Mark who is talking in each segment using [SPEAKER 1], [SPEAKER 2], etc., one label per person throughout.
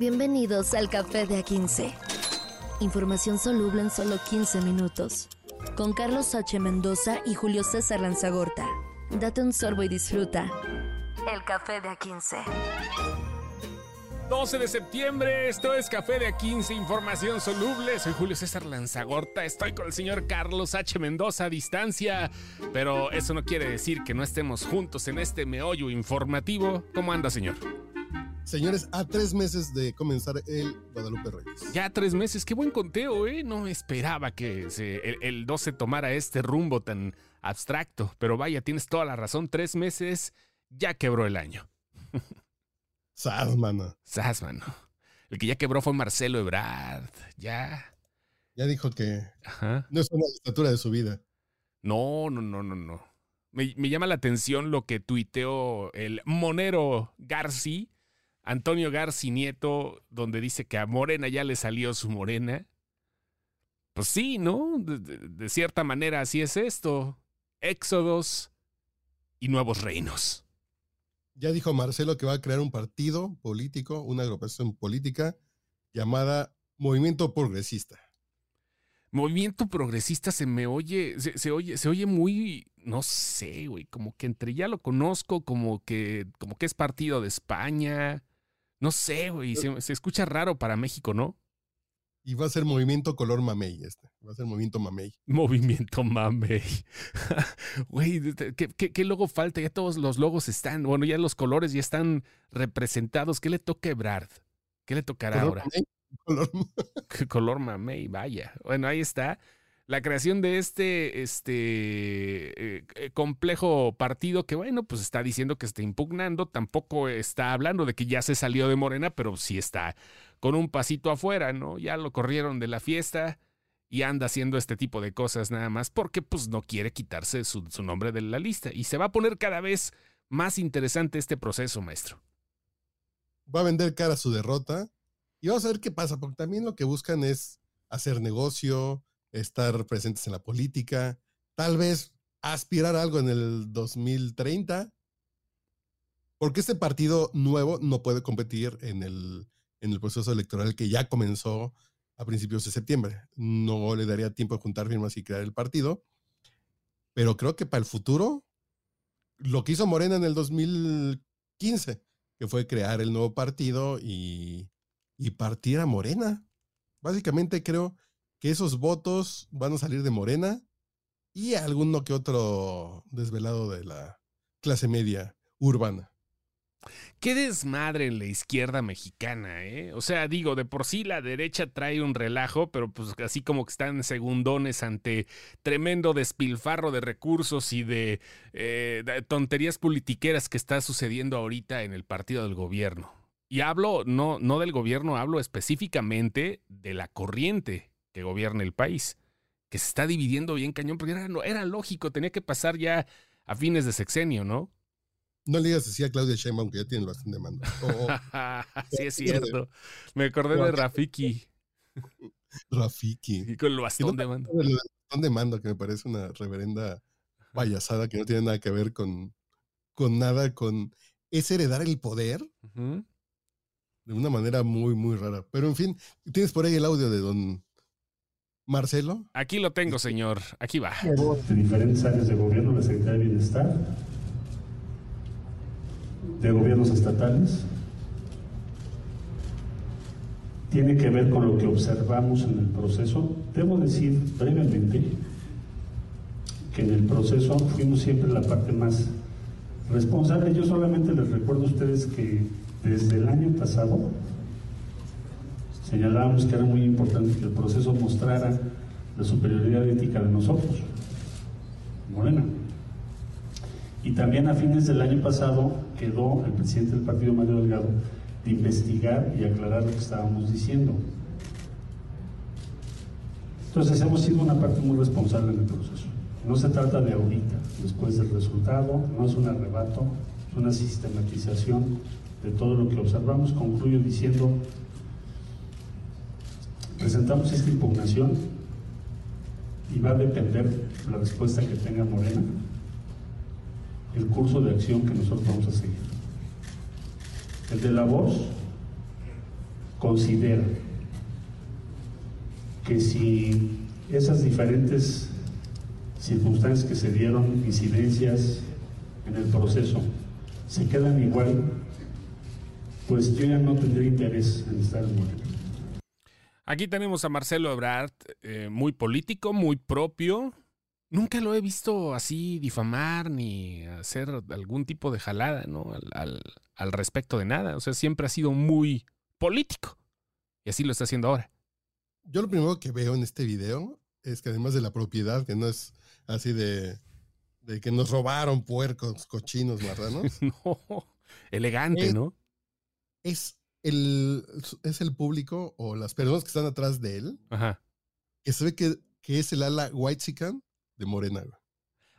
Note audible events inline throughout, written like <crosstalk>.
[SPEAKER 1] Bienvenidos al Café de A15. Información soluble en solo 15 minutos. Con Carlos H. Mendoza y Julio César Lanzagorta. Date un sorbo y disfruta. El Café de A15.
[SPEAKER 2] 12 de septiembre, esto es Café de A15, información soluble. Soy Julio César Lanzagorta, estoy con el señor Carlos H. Mendoza a distancia, pero eso no quiere decir que no estemos juntos en este meollo informativo. ¿Cómo anda, señor?
[SPEAKER 3] Señores, a tres meses de comenzar el Guadalupe Reyes.
[SPEAKER 2] Ya tres meses, qué buen conteo, ¿eh? No esperaba que se, el, el 12 tomara este rumbo tan abstracto, pero vaya, tienes toda la razón, tres meses ya quebró el año. <laughs>
[SPEAKER 3] Sas, mano.
[SPEAKER 2] Sas, mano. El que ya quebró fue Marcelo Ebrard, ya.
[SPEAKER 3] Ya dijo que
[SPEAKER 2] Ajá.
[SPEAKER 3] no es una estatura de su vida.
[SPEAKER 2] No, no, no, no, no. Me, me llama la atención lo que tuiteó el monero Garci, Antonio Garci Nieto, donde dice que a Morena ya le salió su morena. Pues sí, ¿no? De, de- de cierta manera así es esto. Éxodos y nuevos reinos.
[SPEAKER 3] Ya dijo Marcelo que va a crear un partido político, una agrupación política llamada Movimiento Progresista.
[SPEAKER 2] Movimiento progresista se me oye, se, se oye, se oye muy, no sé, güey, como que entre ya lo conozco, como que, como que es partido de España. No sé, güey, se, se escucha raro para México, ¿no?
[SPEAKER 3] Y va a ser Movimiento Color Mamey este. Va a ser Movimiento Mamey. <laughs>
[SPEAKER 2] Movimiento mame. <laughs> Güey, ¿qué, qué, qué logo falta? Ya todos los logos están, bueno, ya los colores ya están representados. ¿Qué le toca a Ebrard? ¿Qué le tocará
[SPEAKER 3] Color
[SPEAKER 2] ahora?
[SPEAKER 3] mamey, <laughs> color
[SPEAKER 2] mamey, vaya. Bueno, ahí está. La creación de este, este eh, eh, complejo partido que, bueno, pues está diciendo que está impugnando, tampoco está hablando de que ya se salió de Morena, pero sí está con un pasito afuera, ¿no? Ya lo corrieron de la fiesta y anda haciendo este tipo de cosas nada más porque pues no quiere quitarse su, su nombre de la lista. Y se va a poner cada vez más interesante este proceso, maestro.
[SPEAKER 3] va a vender cara a su derrota. Y vamos a ver qué pasa, porque también lo que buscan es hacer negocio, estar presentes en la política, tal vez aspirar a algo en el 2030. Porque este partido nuevo no puede competir en el, en el proceso electoral que ya comenzó a principios de septiembre. No le daría tiempo de juntar firmas y crear el partido. Pero creo que para el futuro, lo que hizo Morena en el 2015, que fue crear el nuevo partido y, y partir a Morena. Básicamente creo que esos votos van a salir de Morena y alguno que otro desvelado de la clase media urbana.
[SPEAKER 2] Qué desmadre en la izquierda mexicana, ¿eh? O sea, digo, de por sí la derecha trae un relajo, pero pues así como que están segundones ante tremendo despilfarro de recursos y de, eh, de tonterías politiqueras que está sucediendo ahorita en el partido del gobierno. Y hablo, no, no del gobierno, hablo específicamente de la corriente que gobierna el país, que se está dividiendo bien cañón, porque era, no- era lógico, tenía que pasar ya a fines de sexenio, ¿no?
[SPEAKER 3] No le digas así a Claudia Sheinbaum que ya tiene el bastón de mando. O- <laughs> o
[SPEAKER 2] sí, es cierto. Me acordé de Rafiki
[SPEAKER 3] Rafiki.
[SPEAKER 2] y con el
[SPEAKER 3] no
[SPEAKER 2] bastón de mando.
[SPEAKER 3] del bastón de mando, que me parece una reverenda payasada que no tiene nada que ver con, con nada, con... Es heredar el poder de una manera muy, muy rara. Pero en fin, tienes por ahí el audio de don Marcelo.
[SPEAKER 2] Aquí lo tengo, señor. Aquí va.
[SPEAKER 4] de diferentes áreas de gobierno, la Secretaría de Bienestar, de gobiernos estatales. Tiene que ver con lo que observamos en el proceso. Debo decir brevemente que en el proceso fuimos siempre la parte más responsable. Yo solamente les recuerdo a ustedes que desde el año pasado señalábamos que era muy importante que el proceso mostrara la superioridad ética de nosotros, Morena. Y también a fines del año pasado quedó el presidente del partido, Mario Delgado, de investigar y aclarar lo que estábamos diciendo. Entonces hemos sido una parte muy responsable en el proceso. No se trata de ahorita, después del resultado, no es un arrebato, es una sistematización de todo lo que observamos. Concluyo diciendo, presentamos esta impugnación y va a depender la respuesta que tenga Morena, el curso de acción que nosotros vamos a seguir. El de la voz considera que si esas diferentes circunstancias que se dieron, incidencias en el proceso, se quedan igual, pues yo ya no tendría interés en estar en Morena.
[SPEAKER 2] Aquí tenemos a Marcelo Ebrard, eh, muy político, muy propio. Nunca lo he visto así difamar ni hacer algún tipo de jalada, ¿no? Al, al respecto de nada. O sea, siempre ha sido muy político. Y así lo está haciendo ahora.
[SPEAKER 3] Yo lo primero que veo en este video es que además de la propiedad, que no es así de, de que nos robaron puercos, cochinos, marranos. <laughs>
[SPEAKER 2] no, elegante,
[SPEAKER 3] es,
[SPEAKER 2] ¿no?
[SPEAKER 3] Es el, es el público o las personas que están atrás de él,
[SPEAKER 2] Ajá.
[SPEAKER 3] que se ve que, que es el ala white de Morena.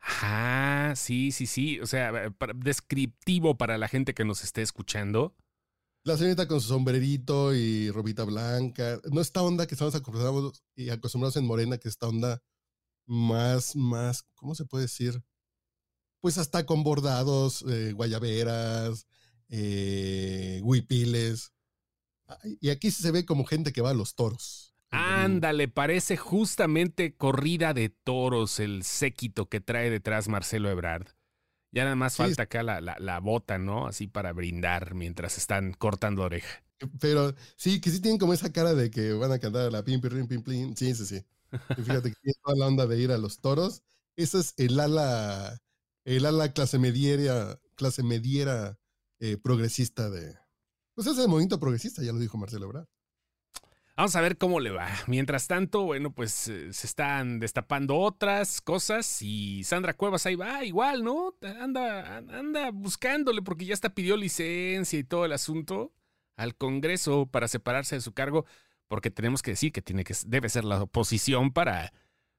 [SPEAKER 2] Ajá, sí, sí, sí. O sea, para, descriptivo para la gente que nos esté escuchando.
[SPEAKER 3] La señorita con su sombrerito y robita blanca. No esta onda que estamos acostumbrados y acostumbrados en Morena, que esta onda más, más, ¿cómo se puede decir? Pues hasta con bordados, eh, guayaberas, eh, huipiles. Y aquí se ve como gente que va a los toros.
[SPEAKER 2] Ándale, parece justamente corrida de toros el séquito que trae detrás Marcelo Ebrard. Ya nada más sí. falta acá la, la, la, bota, ¿no? Así para brindar mientras están cortando oreja.
[SPEAKER 3] Pero sí, que sí tienen como esa cara de que van a cantar la pim, pim, pim, pim. Sí, sí, sí. Y fíjate que tiene toda la onda de ir a los toros. Ese es el ala, el ala clase mediera, clase mediera eh, progresista de. Pues ese es el movimiento progresista, ya lo dijo Marcelo Ebrard.
[SPEAKER 2] Vamos a ver cómo le va. Mientras tanto, bueno, pues eh, se están destapando otras cosas y Sandra Cuevas ahí va, igual, ¿no? Anda, anda buscándole porque ya hasta pidió licencia y todo el asunto al Congreso para separarse de su cargo, porque tenemos que decir que tiene que debe ser la oposición para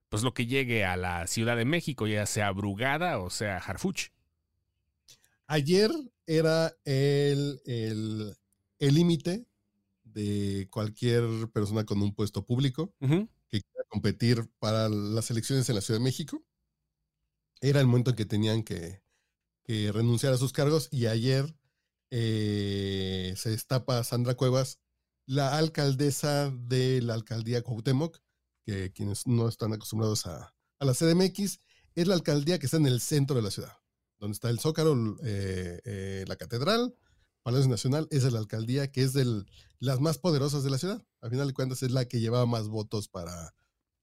[SPEAKER 2] pues lo que llegue a la Ciudad de México, ya sea Brugada o sea Harfuch.
[SPEAKER 3] Ayer era el límite el, de cualquier persona con un puesto público uh -huh. que quiera competir para las elecciones en la Ciudad de México. Era el momento en que tenían que, que renunciar a sus cargos y ayer eh, se destapa Sandra Cuevas, la alcaldesa de la alcaldía Cuauhtémoc, que quienes no están acostumbrados a, a, la CDMX, es la alcaldía que está en el centro de la ciudad, donde está el Zócalo, eh, eh, la catedral, Palacio Nacional, es la alcaldía que es de las más poderosas de la ciudad. A final de cuentas es la que llevaba más votos para,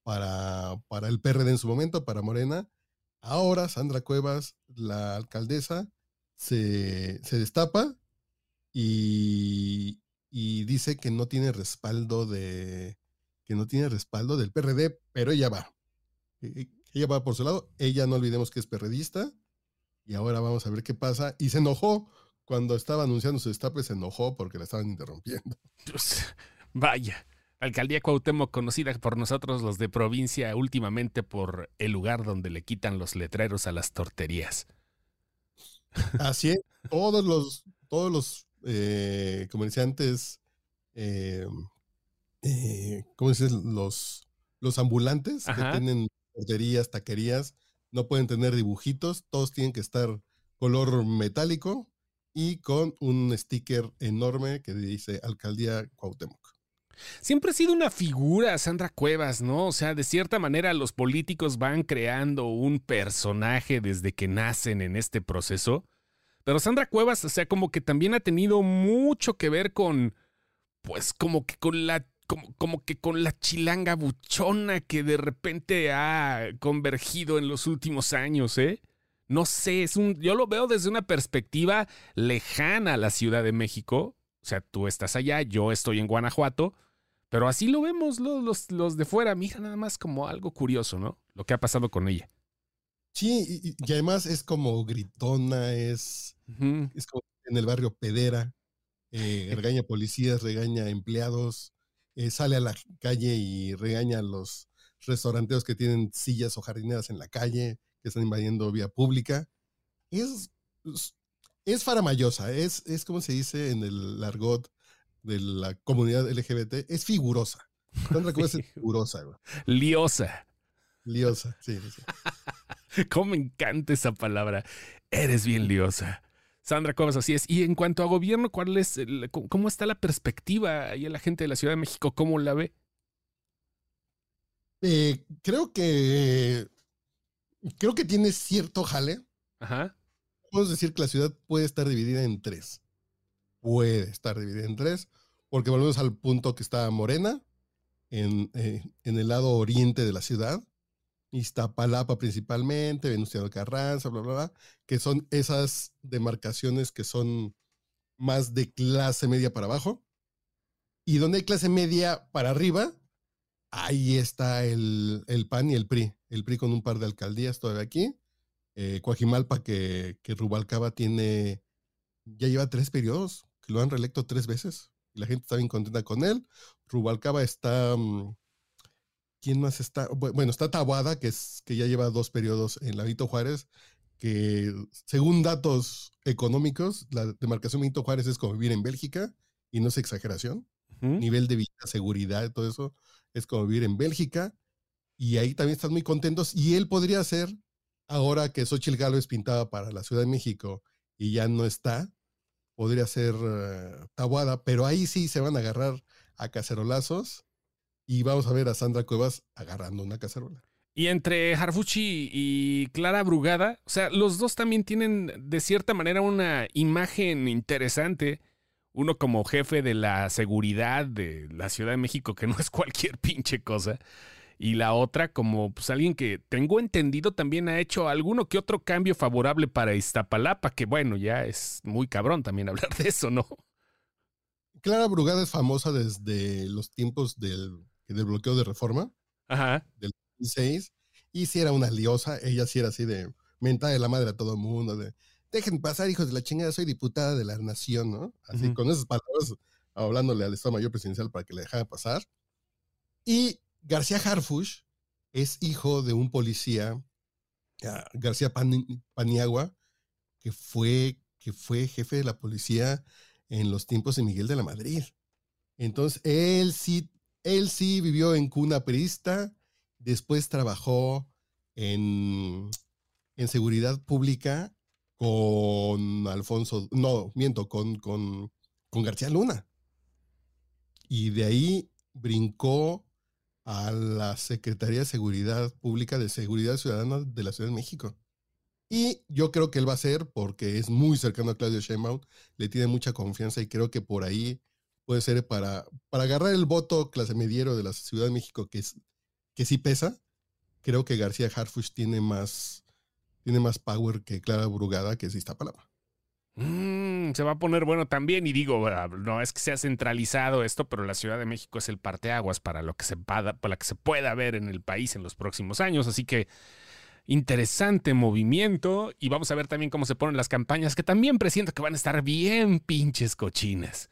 [SPEAKER 3] para, para el PRD en su momento, para Morena. Ahora Sandra Cuevas, la alcaldesa, se, se destapa y, y, dice que no tiene respaldo de que no tiene respaldo del PRD, pero ella va. Ella va por su lado. Ella no olvidemos que es perredista. Y ahora vamos a ver qué pasa. Y se enojó cuando estaba anunciando su destape se enojó porque la estaban interrumpiendo.
[SPEAKER 2] Pues, vaya, alcaldía Cuauhtémoc conocida por nosotros los de provincia últimamente por el lugar donde le quitan los letreros a las torterías.
[SPEAKER 3] Así es, todos los, todos los eh, comerciantes, eh, eh, ¿cómo dices? Los, los ambulantes Ajá. que tienen torterías, taquerías, no pueden tener dibujitos, todos tienen que estar color metálico y con un sticker enorme que dice Alcaldía Cuauhtémoc.
[SPEAKER 2] Siempre ha sido una figura, Sandra Cuevas, ¿no? O sea, de cierta manera los políticos van creando un personaje desde que nacen en este proceso. Pero Sandra Cuevas, o sea, como que también ha tenido mucho que ver con, pues como que con la, como, como que con la chilanga buchona que de repente ha convergido en los últimos años, ¿eh? No sé, es un, yo lo veo desde una perspectiva lejana a la Ciudad de México. O sea, tú estás allá, yo estoy en Guanajuato, pero así lo vemos los, los, los de fuera. Mira, nada más como algo curioso, ¿no? Lo que ha pasado con ella.
[SPEAKER 3] Sí, y, y además es como gritona, es, uh -huh. es como en el barrio pedera, eh, <laughs> regaña policías, regaña empleados, eh, sale a la calle y regaña a los restauranteros que tienen sillas o jardineras en la calle que están invadiendo vía pública. Es, es faramayosa, es, es como se dice en el argot de la comunidad LGBT, es figurosa. Sandra <laughs> Cuevas es figurosa.
[SPEAKER 2] Liosa.
[SPEAKER 3] Liosa, sí, sí. <laughs>
[SPEAKER 2] Cómo me encanta esa palabra. Eres bien liosa. Sandra Cuevas, así es. Y en cuanto a gobierno, ¿cuál es cómo está la perspectiva ahí a la gente de la Ciudad de México? ¿Cómo la ve?
[SPEAKER 3] Eh, creo que creo que tiene cierto jale.
[SPEAKER 2] Ajá.
[SPEAKER 3] Podemos decir que la ciudad puede estar dividida en tres. Puede estar dividida en tres, porque volvemos al punto que está Morena, en, eh, en el lado oriente de la ciudad, Iztapalapa principalmente, Venustiano Carranza, bla, bla, bla, que son esas demarcaciones que son más de clase media para abajo. Y donde hay clase media para arriba, ahí está el, el, PAN y el PRI. El PRI con un par de alcaldías todavía aquí. Eh, Coajimalpa, que, que Rubalcaba tiene, ya lleva tres periodos, que lo han reelecto tres veces. Y la gente está bien contenta con él. Rubalcaba está... Mm, ¿Quién más está? Bueno, está Tabuada, que, es, que ya lleva dos periodos en la Benito Juárez, que según datos económicos, la demarcación Benito Juárez es como vivir en Bélgica, y no es exageración. Nivel de vida, seguridad, todo eso, es como vivir en Bélgica. Y ahí también están muy contentos. Y él podría ser, ahora que Xochitl Gálvez pintaba para la Ciudad de México y ya no está, podría ser uh, Tabuada, pero ahí sí se van a agarrar a cacerolazos y vamos a ver a Sandra Cuevas agarrando una cacerola.
[SPEAKER 2] Y entre Harfuchi y Clara Brugada, o sea, los dos también tienen de cierta manera una imagen interesante. Uno como jefe de la seguridad de la Ciudad de México, que <laughs> no es cualquier pinche cosa. Y la otra como pues, alguien que tengo entendido también ha hecho alguno que otro cambio favorable para Iztapalapa, que bueno, ya es muy cabrón también <laughs> hablar de eso, ¿no?
[SPEAKER 3] Clara Brugada es famosa desde los tiempos del del bloqueo de reforma
[SPEAKER 2] Ajá.
[SPEAKER 3] del 2006. Y si era una liosa, ella sí era así de mentada de la madre a todo el mundo, de dejen pasar, hijos de la chingada, soy diputada de la nación, ¿no? Así, con esas palabras, hablándole al Estado Mayor Presidencial para que le dejara pasar. Y García Harfush es hijo de un policía, ah, García Paniagua, que fue, que fue jefe de la policía en los tiempos de Miguel de la Madrid. Entonces, él sí él sí vivió en cuna perista, después trabajó en, en seguridad pública con Alfonso, no, miento, con, con, con García Luna. Y de ahí brincó a la Secretaría de Seguridad Pública de Seguridad Ciudadana de la Ciudad de México. Y yo creo que él va a ser, porque es muy cercano a Claudio Sheinbaum, le tiene mucha confianza y creo que por ahí puede ser para, para agarrar el voto clase mediero de la Ciudad de México que, es, que sí pesa. Creo que García Harfush tiene más, tiene más power que Clara Brugada, que es Iztapalapa.
[SPEAKER 2] Mm, se va a poner bueno también y digo, ah, no es que sea centralizado esto, pero la Ciudad de México es el parteaguas para lo que se, para que se pueda ver en el país en los próximos años, así que interesante movimiento y vamos a ver también cómo se ponen las campañas que también presiento que van a estar bien pinches cochinas.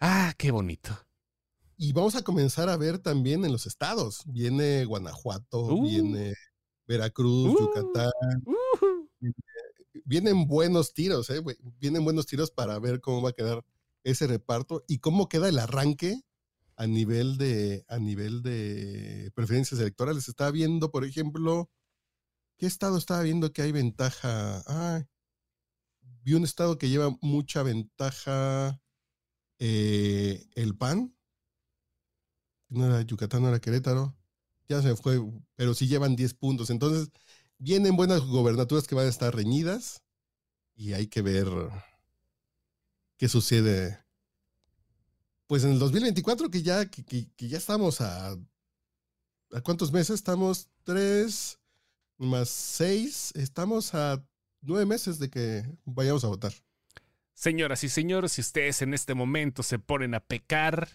[SPEAKER 2] Ah, qué bonito.
[SPEAKER 3] Y vamos a comenzar a ver también en los estados. Viene Guanajuato, uh. viene Veracruz, uh. Yucatán. Vienen buenos tiros, ¿eh? Vienen buenos tiros para ver cómo va a quedar ese reparto y cómo queda el arranque a nivel de, a nivel de preferencias electorales. Estaba viendo, por ejemplo, ¿qué estado estaba viendo que hay ventaja? Ah, vi un estado que lleva mucha ventaja eh, el PAN, no era Yucatán, no era Querétaro, ya se fue, pero sí llevan 10 puntos. Entonces, vienen buenas gobernaturas que van a estar reñidas y hay que ver qué sucede. Pues en el 2024, que ya, que, ya estamos a. ¿A cuántos meses? Estamos tres más seis. Estamos a nueve meses de que vayamos a votar.
[SPEAKER 2] Señoras y señores, si ustedes en este momento se ponen a pecar,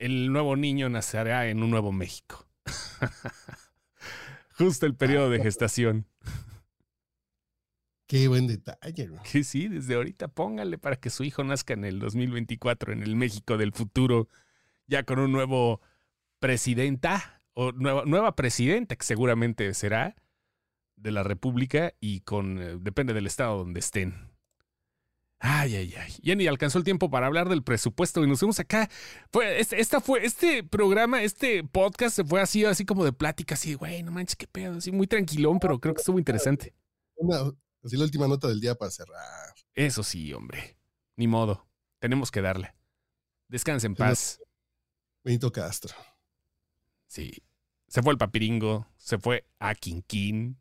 [SPEAKER 2] el nuevo niño nacerá en un nuevo México. <laughs> Justo el periodo de gestación.
[SPEAKER 3] Qué buen detalle. ¿no?
[SPEAKER 2] Que sí, desde ahorita póngale para que su hijo nazca en el 2024 en el México del futuro, ya con un nuevo presidenta o nueva, nueva presidenta que seguramente será de la República y con eh, depende del estado donde estén. Ay, ay, ay. Ya ni alcanzó el tiempo para hablar del presupuesto y nos fuimos acá. Fue, este, esta fue, este programa, este podcast se fue así, así como de plática, así, güey, no manches, qué pedo, así muy tranquilón, pero creo que estuvo interesante.
[SPEAKER 3] Así la última nota del día para cerrar.
[SPEAKER 2] Eso sí, hombre. Ni modo. Tenemos que darle. Descansa en paz.
[SPEAKER 3] Benito Castro.
[SPEAKER 2] Sí. Se fue el papiringo, se fue a King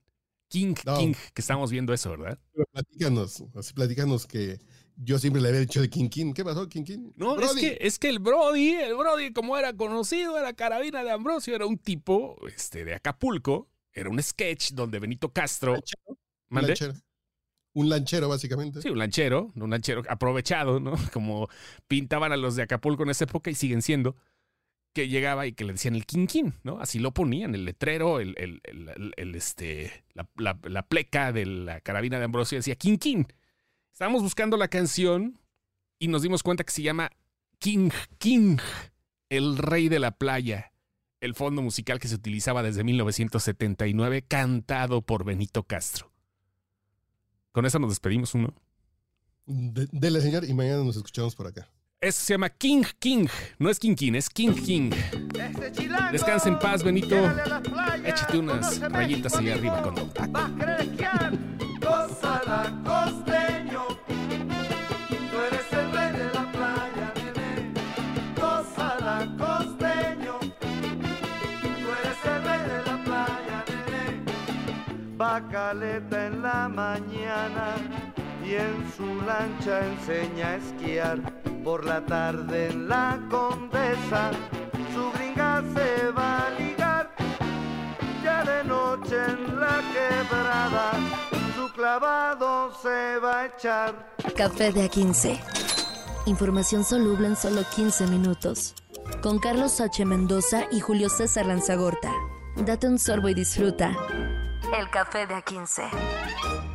[SPEAKER 2] King. King, King, que estamos viendo eso, ¿verdad?
[SPEAKER 3] Pero platícanos, así platícanos que yo siempre le había dicho de King King. ¿Qué pasó, King King?
[SPEAKER 2] No, es que, es que el Brody, el Brody, como era conocido, era carabina de Ambrosio, era un tipo este, de Acapulco, era un sketch donde Benito Castro.
[SPEAKER 3] Lanchero. Un lanchero, básicamente.
[SPEAKER 2] Sí, un lanchero, un lanchero aprovechado, ¿no? <laughs> Como pintaban a los de Acapulco en esa época y siguen siendo que llegaba y que le decían el quinquín, ¿no? Así lo ponían, el letrero, el, el, el, este, la, la, pleca de la carabina de Ambrosio decía quinquín. Estábamos buscando la canción y nos dimos cuenta que se llama King King, el rey de la playa, el fondo musical que se utilizaba desde 1979, cantado por Benito Castro. Con eso nos despedimos, uno.
[SPEAKER 3] dele, señor, y mañana nos escuchamos por acá.
[SPEAKER 2] Eso se llama King King. No es King King, es King King. Descansa en paz, Benito. Échate unas rayitas ahí arriba con Don Paco. costeño. Tú eres el rey de la playa, nene. Gózala, costeño. Tú eres el rey de la playa, nene. Bacaleta en la mañana y en su lancha enseña a esquiar por la tarde en la condesa, su gringa se va a ligar. Ya de noche en la quebrada, su clavado se va a echar.
[SPEAKER 1] Café de A15. Información soluble en solo 15 minutos. Con Carlos H. Mendoza y Julio César Lanzagorta. Date un sorbo y disfruta. El café de A15.